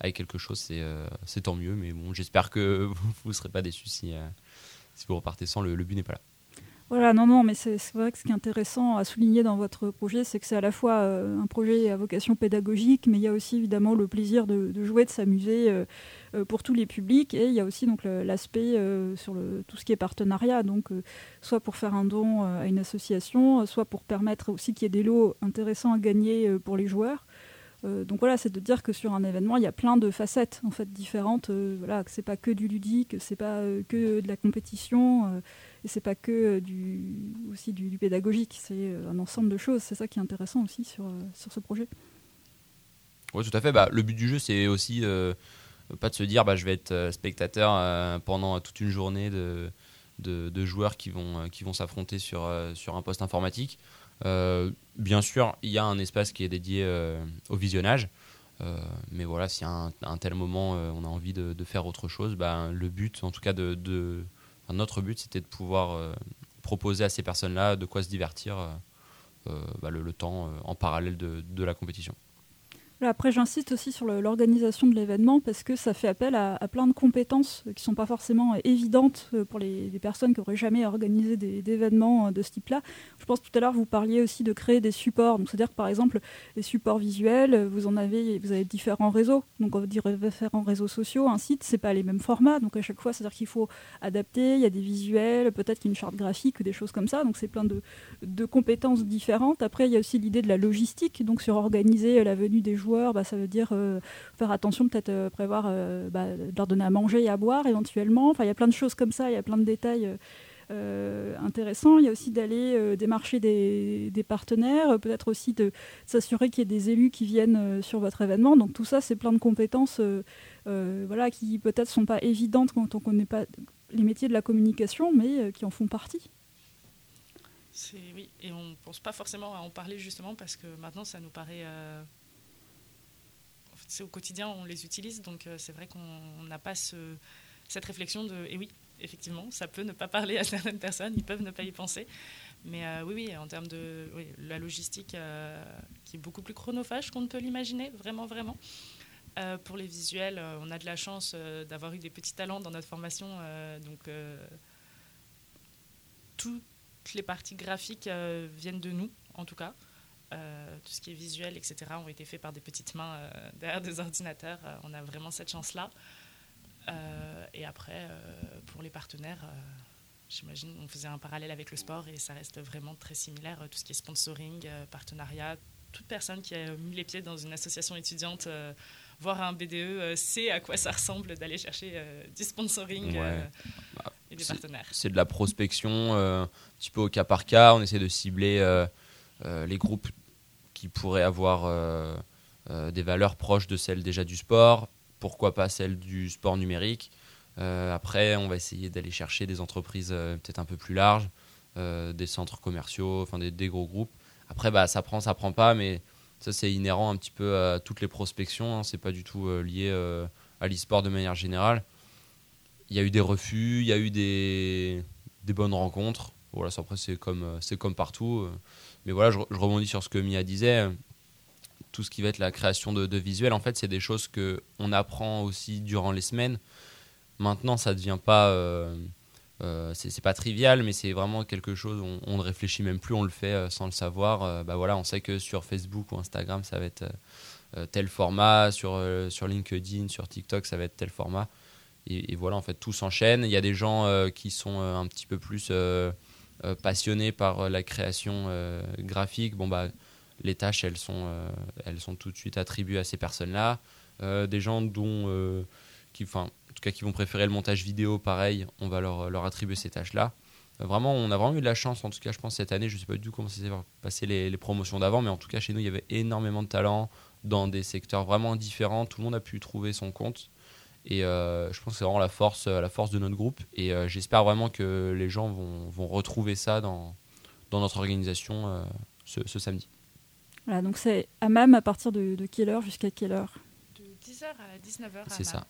avec quelque chose, c'est c'est tant mieux. Mais bon, j'espère que vous ne serez pas déçus si, si vous repartez sans, le, le but n'est pas là. Voilà, non, non, mais c'est vrai que ce qui est intéressant à souligner dans votre projet, c'est que c'est à la fois un projet à vocation pédagogique, mais il y a aussi évidemment le plaisir de, jouer, de s'amuser. Euh, pour tous les publics. Et il y a aussi donc l'aspect euh, sur le, tout ce qui est partenariat, donc euh, soit pour faire un don à une association, soit pour permettre aussi qu'il y ait des lots intéressants à gagner pour les joueurs. donc voilà, c'est de dire que sur un événement, il y a plein de facettes en fait différentes. voilà, que c'est pas que du ludique, c'est pas que de la compétition, et c'est pas que du aussi du, pédagogique. C'est un ensemble de choses. C'est ça qui est intéressant aussi sur sur ce projet. Oui, tout à fait. Bah, le but du jeu, c'est aussi pas de se dire bah, je vais être euh, spectateur euh, pendant toute une journée de, de, joueurs qui vont, euh, qui vont s'affronter sur, sur un poste informatique. bien sûr, il y a un espace qui est dédié au visionnage. mais voilà, si à un, tel moment on a envie de, faire autre chose, bah, le but, en tout cas, de notre but, c'était de pouvoir proposer à ces personnes-là de quoi se divertir bah, le, temps en parallèle de la compétition. Après, j'insiste aussi sur l'organisation de l'événement parce que ça fait appel à, plein de compétences qui ne sont pas forcément évidentes euh, pour les, personnes qui n'auraient jamais organisé des, événements euh, de ce type-là. Je pense tout à l'heure, vous parliez aussi de créer des supports. c'est-à-dire que par exemple, les supports visuels, vous en avez, vous avez différents réseaux. Donc on va dire différents réseaux sociaux, un site, c'est pas les mêmes formats. Donc à chaque fois, c'est-à-dire qu'il faut adapter. Il y a des visuels, peut-être qu'il y a une charte graphique des choses comme ça. Donc c'est plein de, de compétences différentes. Après, il y a aussi l'idée de la logistique, donc sur organiser la venue des joueurs bah, ça veut dire euh, faire attention, peut-être euh, prévoir euh, bah, leur donner à manger et à boire éventuellement. Enfin, il y a plein de choses comme ça, il y a plein de détails. intéressants. Il y a aussi d'aller démarcher des, partenaires, peut-être aussi de s'assurer qu'il y ait des élus qui viennent sur votre événement. Donc tout ça, c'est plein de compétences voilà, qui peut-être sont pas évidentes quand on ne connaît pas les métiers de la communication, mais qui en font partie. Oui, et on ne pense pas forcément à en parler justement parce que maintenant ça nous paraît au quotidien, on les utilise. Donc euh, c'est vrai qu'on n'a pas cette réflexion de, et oui, effectivement, ça peut ne pas parler à certaines personnes, ils peuvent ne pas y penser. Mais euh, oui, oui, en termes de la logistique euh, qui est beaucoup plus chronophage qu'on ne peut l'imaginer, vraiment, vraiment. pour les visuels, on a de la chance d'avoir eu des petits talents dans notre formation. donc, toutes les parties graphiques viennent de nous, en tout cas. Euh, tout ce qui est visuel, etc., ont été faits par des petites mains euh, derrière des ordinateurs. Euh, on a vraiment cette chance-là. et après, pour les partenaires, j'imagine, on faisait un parallèle avec le sport et ça reste vraiment très similaire. Tout ce qui est sponsoring, partenariat, toute personne qui a mis les pieds dans une association étudiante, voire un BDE, sait à quoi ça ressemble d'aller chercher du sponsoring bah, et des partenaires. C'est de la prospection, un petit peu au cas par cas. On essaie de cibler les groupes qui pourraient avoir euh, euh, des valeurs proches de celles déjà du sport, pourquoi pas celles du sport numérique. Euh, après, on va essayer d'aller chercher des entreprises peut-être un peu plus larges, des centres commerciaux, enfin des, gros groupes. Après, bah, ça prend, ça prend pas, mais ça c'est inhérent un petit peu à toutes les prospections. Hein. c'est pas du tout lié à l'e-sport de manière générale. Il y a eu des refus, il y a eu des, bonnes rencontres. voilà, après, c'est comme, c'est comme partout. Mais voilà, je, rebondis sur ce que Mia disait. Tout ce qui va être la création de, visuels, en fait, c'est des choses qu'on apprend aussi durant les semaines. Maintenant, ça ne devient pas. Euh, c'est pas trivial, mais c'est vraiment quelque chose, on, on, ne réfléchit même plus, on le fait euh, sans le savoir. Euh, bah voilà, on sait que sur Facebook ou Instagram, ça va être tel format, sur, sur LinkedIn, sur TikTok, ça va être tel format. Et, voilà, en fait, tout s'enchaîne. Il y a des gens qui sont un petit peu plus passionnés par la création graphique. Bon, bah, les tâches, elles sont, elles sont tout de suite attribuées à ces personnes-là. des gens dont, qui, enfin, cas qui vont préférer le montage vidéo, pareil, on va leur, leur attribuer ces tâches-là. Euh, vraiment, on a vraiment eu de la chance, en tout cas, je pense, cette année. Je ne sais pas du tout comment s'est passé les, les promotions d'avant, mais en tout cas, chez nous, il y avait énormément de talents dans des secteurs vraiment différents. Tout le monde a pu trouver son compte. Et euh, je pense que c'est vraiment la force, la force de notre groupe. Et euh, j'espère vraiment que les gens vont, vont, retrouver ça dans, dans notre organisation ce, ce, samedi. Voilà, donc c'est à MAM à partir de, de quelle heure jusqu'à quelle heure? De 10h à 19h. C'est ça.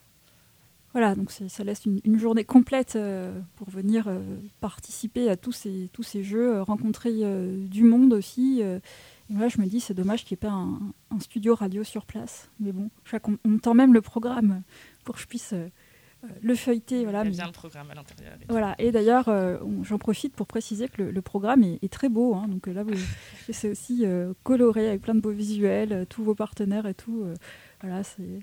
Voilà, donc ça laisse une, journée complète euh, pour venir euh, participer à tous ces, tous ces jeux, euh, rencontrer du monde aussi. Là, je me dis, c'est dommage qu'il n'y ait pas un, studio radio sur place. Mais bon, qu'on me tend même le programme pour que je puisse le feuilleter. Voilà, Il y a bien le programme à l'intérieur. Voilà, et d'ailleurs, j'en profite pour préciser que le, programme est, très beau. Hein. donc là, c'est aussi coloré avec plein de beaux visuels, tous vos partenaires et tout. voilà, c'est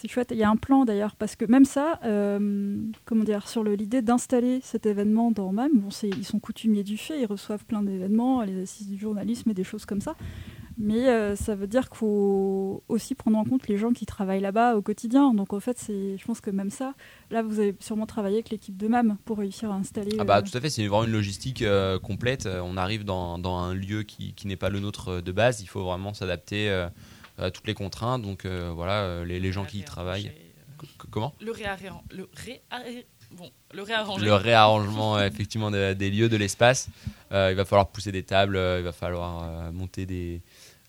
c'est chouette. Il y a un plan d'ailleurs, parce que même ça, euh, comment dire, sur l'idée d'installer cet événement dans MAM, bon, ils sont coutumiers du fait, ils reçoivent plein d'événements, les assises du journalisme et des choses comme ça. Mais euh, ça veut dire qu'il faut aussi prendre en compte les gens qui travaillent là-bas au quotidien. Donc en fait, je pense que même ça, là, vous avez sûrement travaillé avec l'équipe de MAM pour réussir à installer. Ah bah euh, tout à fait, c'est vraiment une logistique complète. On arrive dans, dans un lieu qui, qui n'est pas le nôtre de base. Il faut vraiment s'adapter toutes les contraintes. Donc euh, voilà, euh, les, les gens qui y travaillent. Comment? Le réarrangement. Le, bon, le réarrangement. Le réarrangement effectivement des, lieux, de l'espace. Euh, il va falloir pousser des tables, il va falloir monter des,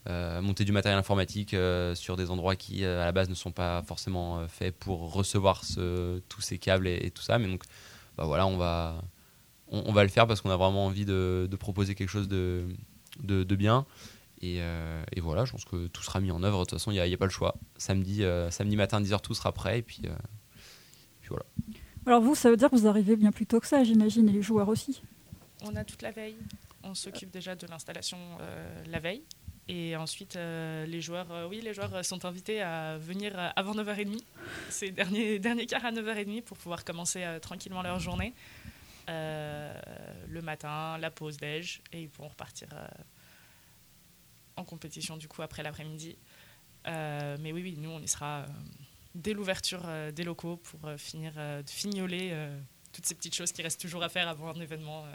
monter du matériel informatique sur des endroits qui à la base ne sont pas forcément faits pour recevoir ce, tous ces câbles et, tout ça. Mais donc bah voilà, on va, on, va le faire parce qu'on a vraiment envie de, de proposer quelque chose de, de, de bien. Euh, et, voilà, je pense que tout sera mis en œuvre. De toute façon, il n'y a, pas le choix. Samedi, euh, samedi matin, 10h, tout sera prêt. Et puis, euh, puis, voilà. Alors vous, ça veut dire que vous arrivez bien plus tôt que ça, j'imagine, et les joueurs aussi On a toute la veille. On s'occupe déjà de l'installation la veille. Et ensuite, les joueurs, oui, les joueurs sont invités à venir avant 9h30. C'est dernier, dernier quart à 9h30 pour pouvoir commencer tranquillement leur journée. le matin, la pause déj, et ils pourront repartir en compétition du coup après l'après-midi. Euh, mais oui, oui, nous on y sera euh, dès l'ouverture euh, des locaux pour finir de fignoler toutes ces petites choses qui restent toujours à faire avant un événement.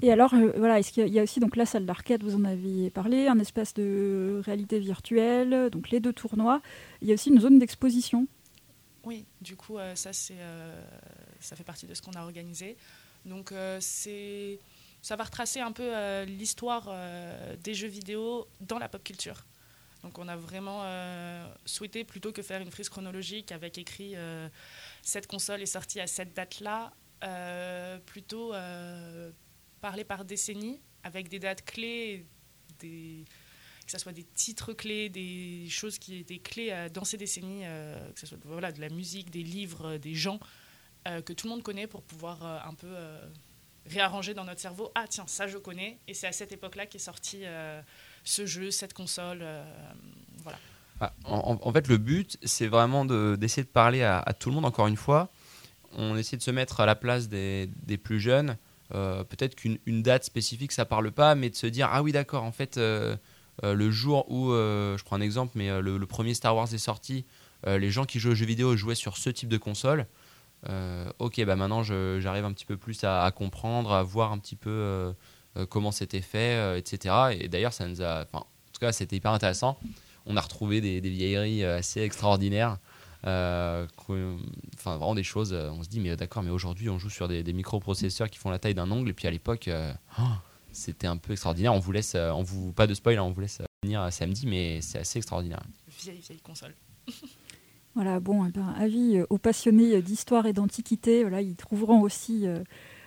Et alors, voilà, est-ce qu'il y a aussi donc la salle d'arcade, vous en aviez parlé, un espace de réalité virtuelle, donc les deux tournois. Il y a aussi une zone d'exposition. Oui, du coup, ça c'est, ça fait partie de ce qu'on a organisé. Donc c'est ça va retracer un peu euh, l'histoire euh, des jeux vidéo dans la pop culture. Donc on a vraiment euh, souhaité, plutôt que faire une frise chronologique avec écrit cette console est sortie à cette date-là, plutôt parler par décennie avec des dates clés, que ce soit des titres clés, des choses qui étaient clés dans ces décennies, que ce soit de la musique, des livres, des gens que tout le monde connaît pour pouvoir un peu réarranger dans notre cerveau. Ah tiens ça je connais. Et c'est à cette époque là qu'est sorti euh, ce jeu cette console euh, voilà. Ah, en, fait le but c'est vraiment d'essayer de, parler à, tout le monde. Encore une fois on essaie de se mettre à la place des, plus jeunes. Euh, peut-être qu'une date spécifique ça parle pas mais de se dire ah oui d'accord en fait le jour où je prends un exemple mais le, le, premier Star Wars est sorti les gens qui jouent aux jeux vidéo jouaient sur ce type de console euh, ok, bah maintenant j'arrive un petit peu plus à, comprendre, à voir un petit peu euh, euh, comment c'était fait, etc. Et d'ailleurs, ça nous a, en tout cas, c'était hyper intéressant. On a retrouvé des, vieilleries assez extraordinaires. enfin, vraiment des choses. On se dit, mais d'accord, mais aujourd'hui, on joue sur des, microprocesseurs qui font la taille d'un ongle. Et puis à l'époque, oh, c'était un peu extraordinaire. On vous laisse, on vous, pas de spoil, hein, on vous laisse venir samedi, mais c'est assez extraordinaire. Vieille, vieille console. Voilà, bon, eh ben, avis euh, aux passionnés d'histoire et d'antiquité, voilà, ils trouveront aussi euh,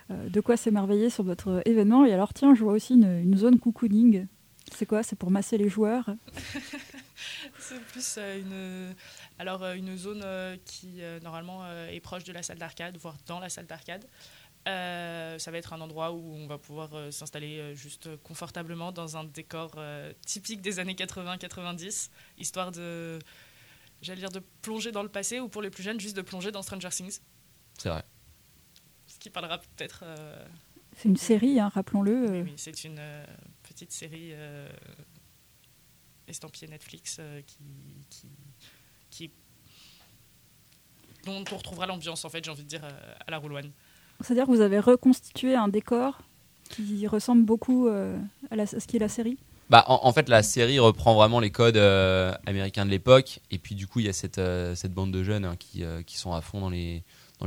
de quoi s'émerveiller sur votre événement. Et alors, tiens, je vois aussi une, zone cocooning. C'est quoi? C'est pour masser les joueurs? C'est plus une, alors, une zone qui, normalement, est proche de la salle d'arcade, voire dans la salle d'arcade. Euh, ça va être un endroit où on va pouvoir euh, s'installer euh, juste confortablement dans un décor typique des années 80-90, histoire de, j'allais dire, de plonger dans le passé ou pour les plus jeunes, juste de plonger dans Stranger Things. C'est vrai. Ce qui parlera peut-être. C'est une série, hein, rappelons-le. Oui, oui c'est une petite série estampillée Netflix qui, qui, qui, dont on retrouvera l'ambiance, en fait, j'ai envie de dire, à la Roule c'est-à-dire que vous avez reconstitué un décor qui ressemble beaucoup euh, à, ce qui est la série? Bah, en, fait, la série reprend vraiment les codes euh, américains de l'époque. Et puis, du coup, il y a cette, euh, cette bande de jeunes hein, qui, qui, sont à fond dans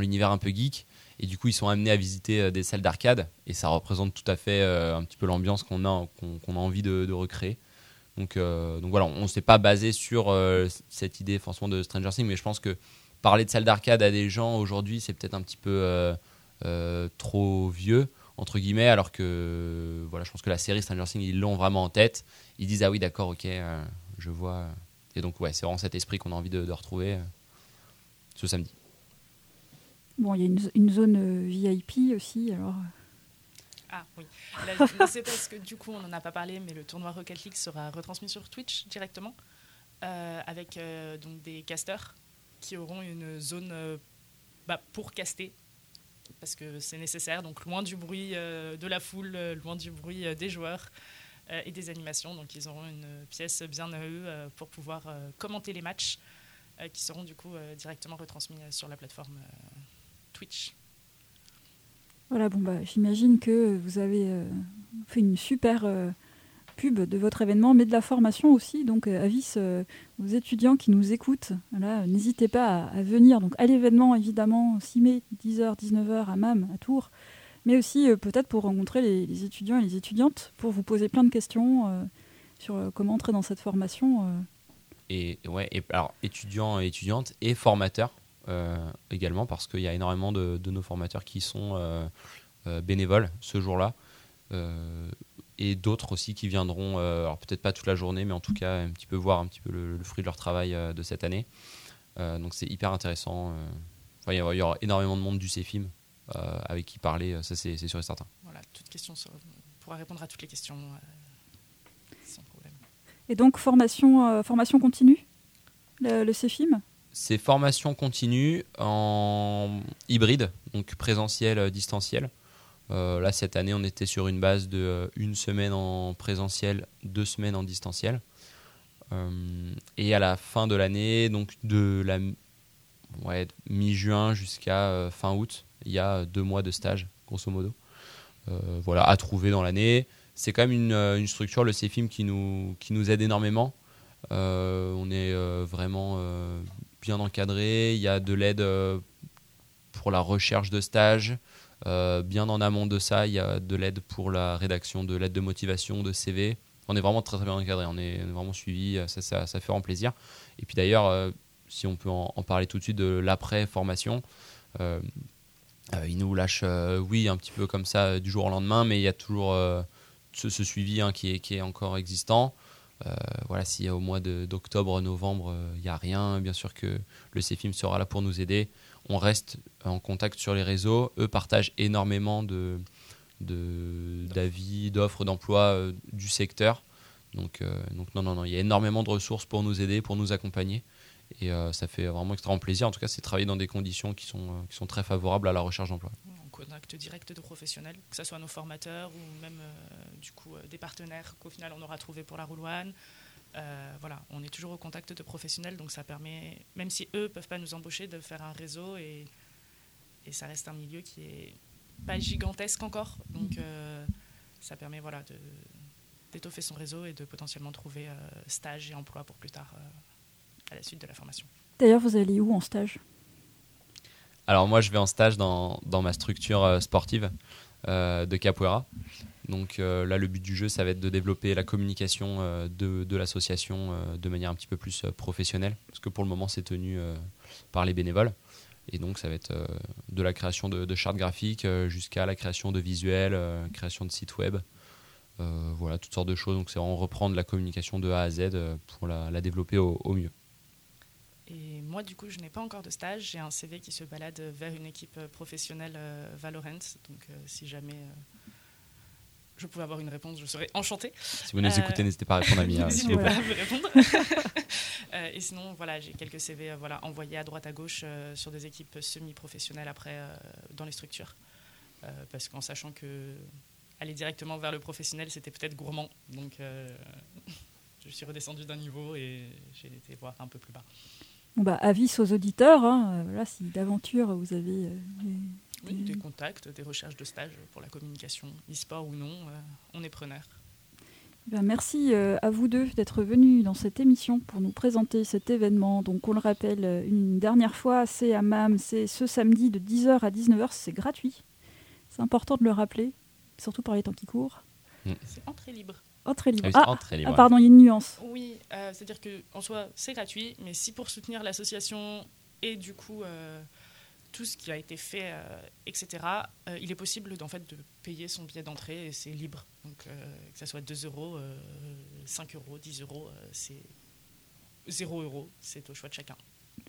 l'univers dans un peu geek. Et du coup, ils sont amenés à visiter des salles d'arcade. Et ça représente tout à fait un petit peu l'ambiance qu'on a, qu'on a envie de, recréer. Donc, donc voilà, on ne s'est pas basé sur cette idée forcément de Stranger Things. Mais je pense que parler de salles d'arcade à des gens aujourd'hui, c'est peut-être un petit peu euh, trop vieux entre guillemets, alors que voilà, je pense que la série Stranger Things, ils l'ont vraiment en tête. Ils disent ah oui d'accord, ok, euh, je vois. Et donc ouais, c'est vraiment cet esprit qu'on a envie de, retrouver euh, ce samedi. Bon, il y a une, une, zone VIP aussi, alors. Ah oui, c'est parce que du coup on n'en a pas parlé, mais le tournoi Rocket League sera retransmis sur Twitch directement avec donc des casters qui auront une zone bah, pour caster parce que c'est nécessaire, donc loin du bruit euh, de la foule, euh, loin du bruit euh, des joueurs et des animations. Donc ils auront une pièce bien à eux pour pouvoir commenter les matchs qui seront du coup directement retransmis sur la plateforme Twitch. Voilà, bon bah j'imagine que vous avez fait une super pub de votre événement, mais de la formation aussi. Donc, euh, avis euh, aux étudiants qui nous écoutent, n'hésitez pas à, venir donc, à l'événement, évidemment, 6 mai, 10h, 19h à MAM, à Tours, mais aussi euh, peut-être pour rencontrer les, étudiants et les étudiantes, pour vous poser plein de questions sur comment entrer dans cette formation. Et, ouais, alors, étudiants et étudiantes et formateurs également, parce qu'il y a énormément de, nos formateurs qui sont bénévoles ce jour-là et d'autres aussi qui viendront, euh, alors peut-être pas toute la journée, mais en tout cas un petit peu voir un petit peu le, fruit de leur travail euh, de cette année. Euh, donc c'est hyper intéressant. il y aura énormément de monde du CEFIM avec qui parler, ça c'est sûr et certain. Voilà, toute question, on pourra répondre à toutes les questions sans problème. Et donc formation, formation continue, le, le CEFIM? C'est formation continue en hybride, donc présentiel, distanciel. Euh, là, cette année, on était sur une base de euh, une semaine en présentiel, deux semaines en distanciel. Euh, et à la fin de l'année, donc de la mi-juin jusqu'à fin août, il y a deux mois de stage, grosso modo. voilà, à trouver dans l'année. C'est quand même une, structure, le CFIM, qui nous, qui nous aide énormément. on est vraiment bien encadré. Il y a de l'aide pour la recherche de stage. Euh, bien en amont de ça, il y a de l'aide pour la rédaction de l'aide de motivation, de CV. On est vraiment très, bien encadré, on est, vraiment suivi, ça, fait vraiment plaisir. Et puis d'ailleurs, euh, si on peut en, parler tout de suite de l'après-formation, euh, il nous lâche, oui, un petit peu comme ça du jour au lendemain, mais il y a toujours ce, suivi hein, qui, est, qui, est, encore existant. voilà, si au mois d'octobre, novembre, il n'y a rien, bien sûr que le CFIM sera là pour nous aider on reste en contact sur les réseaux. Eux partagent énormément de d'avis, d'offres d'emploi euh, du secteur. Donc, euh, donc non, non, non, il y a énormément de ressources pour nous aider, pour nous accompagner. Et euh, ça fait vraiment extrêmement plaisir. En tout cas, c'est travailler dans des conditions qui sont, qui sont très favorables à la recherche d'emploi. En contact direct de professionnels, que ce soit nos formateurs ou même du coup des partenaires qu'au final on aura trouvé pour la Roulouane. Euh, voilà, on est toujours au contact de professionnels, donc ça permet, même si eux peuvent pas nous embaucher, de faire un réseau et, et ça reste un milieu qui est pas gigantesque encore, donc euh, ça permet voilà d'étoffer son réseau et de potentiellement trouver euh, stage et emploi pour plus tard à la suite de la formation. D'ailleurs, vous allez où en stage? Alors moi, je vais en stage dans, dans ma structure sportive de Capoeira. Donc euh, là, le but du jeu, ça va être de développer la communication euh, de, l'association euh, de manière un petit peu plus professionnelle, parce que pour le moment, c'est tenu par les bénévoles. Et donc, ça va être de la création de, de chartes graphiques jusqu'à la création de visuels, création de sites web. voilà, toutes sortes de choses. Donc, c'est vraiment reprendre la communication de A à Z pour la, développer au, mieux. Et moi, du coup, je n'ai pas encore de stage. J'ai un CV qui se balade vers une équipe professionnelle Valorant. Donc, si jamais je pouvais avoir une réponse, je serais enchantée. Si vous nous euh, écoutez, n'hésitez pas à répondre à Mia. Pas à me répondre. Euh, et sinon, voilà, j'ai quelques CV euh, voilà, envoyés à droite à gauche sur des équipes semi-professionnelles après dans les structures. parce qu'en sachant que aller directement vers le professionnel, c'était peut-être gourmand. Donc je suis redescendu d'un niveau et j'ai été voir un peu plus bas. Bon bah, avis aux auditeurs, hein, voilà, si d'aventure vous avez des contacts, des recherches de stage pour la communication, e-sport ou non, euh, on est preneur. Ben merci euh, à vous deux d'être venus dans cette émission pour nous présenter cet événement. Donc on le rappelle euh, une dernière fois, c'est à MAM, c'est ce samedi de 10h à 19h, c'est gratuit. C'est important de le rappeler, surtout par les temps qui courent. Mm. C'est entrée libre. Entrée libre. Ah, ah, pardon, il y a une nuance. Oui, c'est-à-dire qu'en soi, c'est gratuit, mais si pour soutenir l'association et du coup tout ce qui a été fait, euh, etc., euh, il est possible en fait, de payer son billet d'entrée et c'est libre. Donc, euh, que ce soit 2 euros, 5 euros, 10 euros, c'est 0 euros, c'est au choix de chacun.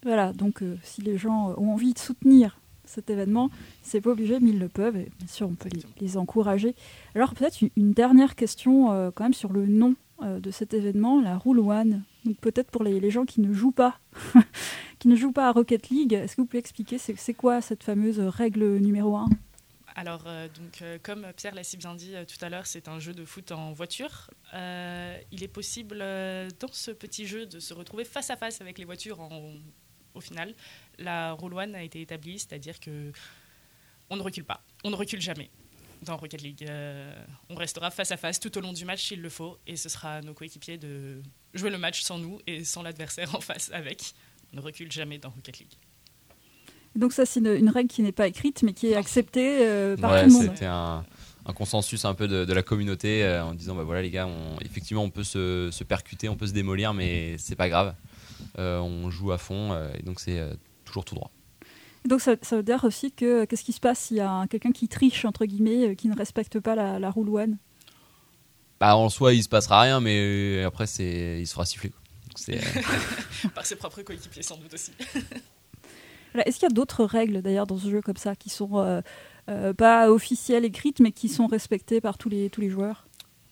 Voilà, donc si les gens ont envie de soutenir cet événement, c'est pas obligé, mais ils le peuvent, et bien sûr, on peut les, encourager. Alors, peut-être une, dernière question quand même sur le nom de cet événement, la Rule One. Donc, peut-être pour les, gens qui ne jouent pas ne joue pas à Rocket League, est-ce que vous pouvez expliquer c'est quoi cette fameuse règle numéro 1 alors, euh, donc, euh, comme Pierre l'a si bien dit euh, tout à l'heure, c'est un jeu de foot en voiture. il est possible dans ce petit jeu de se retrouver face à face avec les voitures au final. La one a été établie, c'est-à-dire que on ne recule pas, on ne recule jamais dans Rocket League. on restera face à face tout au long du match s'il le faut, et ce sera à nos coéquipiers de jouer le match sans nous et sans l'adversaire en face avec ne recule jamais dans Rocket League. Donc ça, c'est une, règle qui n'est pas écrite, mais qui est acceptée euh, par tout le monde. C'était un, consensus un peu de, la communauté euh, en disant, bah voilà les gars, on, effectivement, on peut se, percuter, on peut se démolir, mais c'est pas grave. Euh, on joue à fond, et donc c'est toujours tout droit. Donc ça, veut dire aussi que qu'est-ce qui se passe s'il y a quelqu'un qui triche, entre guillemets, qui ne respecte pas la, la rule one? Bah, En soi, il se passera rien, mais après, il se fera siffler. Euh, Par ses propres coéquipiers, sans doute aussi. Est-ce qu'il y a d'autres règles d'ailleurs dans ce jeu comme ça qui sont euh, euh, pas officielles, écrites, mais qui sont respectées par tous les, tous les joueurs?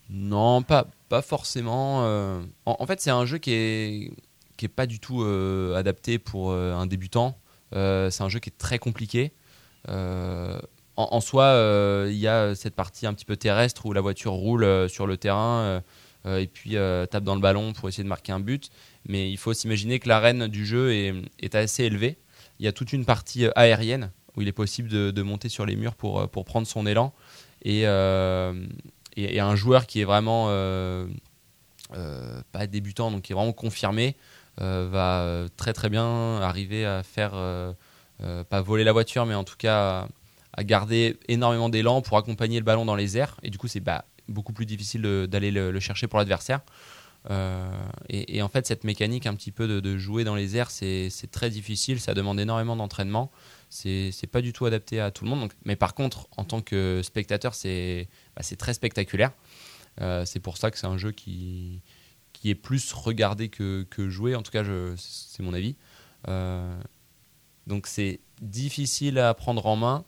Non, pas, pas forcément. En, fait, c'est un jeu qui est, qui est pas du tout adapté pour un débutant. C'est un jeu qui est très compliqué. En, en, soi, il y a cette partie un petit peu terrestre où la voiture roule sur le terrain euh, et puis euh, tape dans le ballon pour essayer de marquer un but. Mais il faut s'imaginer que l'arène du jeu est, assez élevée. Il y a toute une partie euh, aérienne où il est possible de, monter sur les murs pour, prendre son élan. Et, un joueur qui est vraiment pas débutant, donc qui est vraiment confirmé, va très très bien arriver à faire, pas voler la voiture, mais en tout cas à garder énormément d'élan pour accompagner le ballon dans les airs. Et du coup, c'est bah, beaucoup plus difficile d'aller le, chercher pour l'adversaire. Euh, et, en fait, cette mécanique un petit peu de, jouer dans les airs, c'est très difficile, ça demande énormément d'entraînement. C'est pas du tout adapté à tout le monde. Mais par contre, en tant que spectateur, c'est bah, très spectaculaire. Euh, c'est pour ça que c'est un jeu qui, qui est plus regardé que, que joué. En tout cas, c'est mon avis. Euh, donc c'est difficile à prendre en main.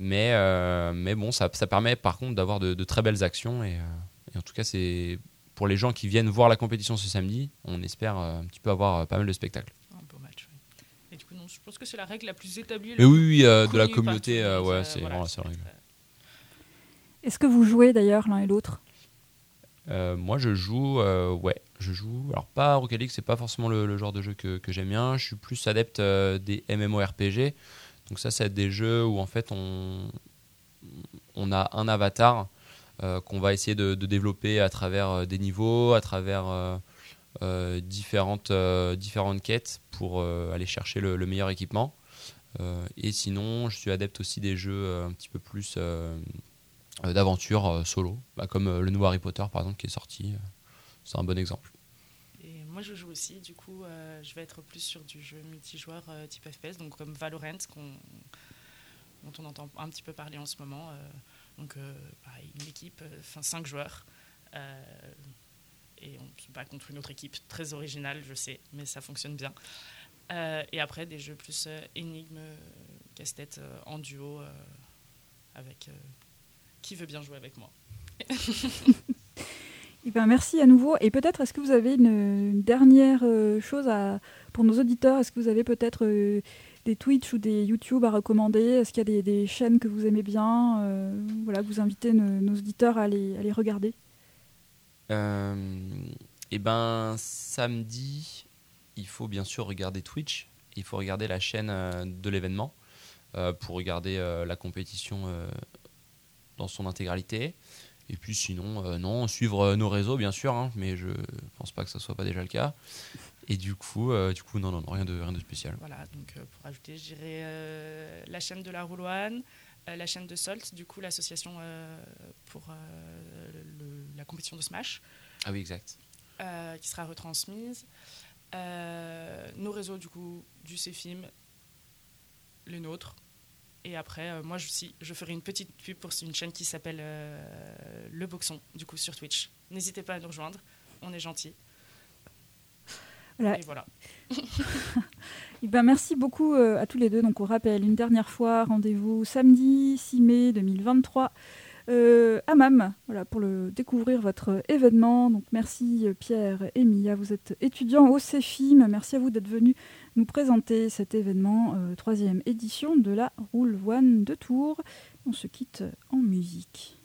Mais, euh, mais bon, ça, ça, permet par contre d'avoir de, très belles actions. Et, euh, en tout cas, c'est pour les gens qui viennent voir la compétition ce samedi, on espère euh, un petit peu avoir pas mal de spectacles. Un beau match. Et du coup, non, je pense que c'est la règle la plus établie. Mais oui, oui de la communauté, ouais, c'est vraiment la règle. Est-ce que vous jouez d'ailleurs l'un et l'autre? Moi, je joue, ouais, je joue. Alors, pas Rocket League, c'est pas forcément le, genre de jeu que, j'aime bien. Je suis plus adepte des MMORPG. Donc ça, c'est des jeux où en fait on, on a un avatar euh, qu'on va essayer de, développer à travers euh, des niveaux, à travers euh, différentes, différentes quêtes pour aller chercher le, meilleur équipement. et sinon, je suis adepte aussi des jeux un petit peu plus d'aventure solo, bah, comme le nouveau Harry Potter par exemple qui est sorti. C'est un bon exemple moi, je joue aussi. Du coup, je vais être plus sur du jeu multijoueur type FPS, donc comme Valorant, dont on entend un petit peu parler en ce moment. donc, une équipe, enfin, cinq joueurs. et on se bat contre une autre équipe très originale, je sais, mais ça fonctionne bien. et après, des jeux plus énigmes, casse-tête en duo avec qui veut bien jouer avec moi. Eh ben, merci à nouveau. Et peut-être, est-ce que vous avez une, dernière euh, chose à, pour nos auditeurs? Est-ce que vous avez peut-être euh, des Twitch ou des YouTube à recommander? Est-ce qu'il y a des, chaînes que vous aimez bien euh, Voilà, vous invitez nos, auditeurs à les, à les regarder? eh ben, samedi, il faut bien sûr regarder Twitch. Il faut regarder la chaîne de l'événement pour regarder la compétition dans son intégralité. Et puis sinon, euh, non, suivre euh, nos réseaux, bien sûr, hein, mais je pense pas que ça soit pas déjà le cas. Et du coup, euh, du coup non, non, rien, de, rien de spécial. Voilà, donc pour ajouter, je dirais la chaîne de la Rouloane, la chaîne de Solt, du coup l'association pour la compétition de Smash. Ah oui, exact. qui sera retransmise. nos réseaux, du coup, du CFIM, les nôtres, et après, euh, moi, je, je ferai une petite pub pour une chaîne qui s'appelle euh, Le Boxon, du coup, sur Twitch. N'hésitez pas à nous rejoindre, on est gentils. Et voilà. Et ben, merci beaucoup euh, à tous les deux. Donc, on rappelle une dernière fois, rendez-vous samedi 6 mai 2023 euh, à MAM voilà, pour le, découvrir votre événement. Donc, merci Pierre et Mia, vous êtes étudiants au CEFIM. Merci à vous d'être venus nous présenter cet événement, euh, troisième édition de la Roule One de Tours. On se quitte en musique.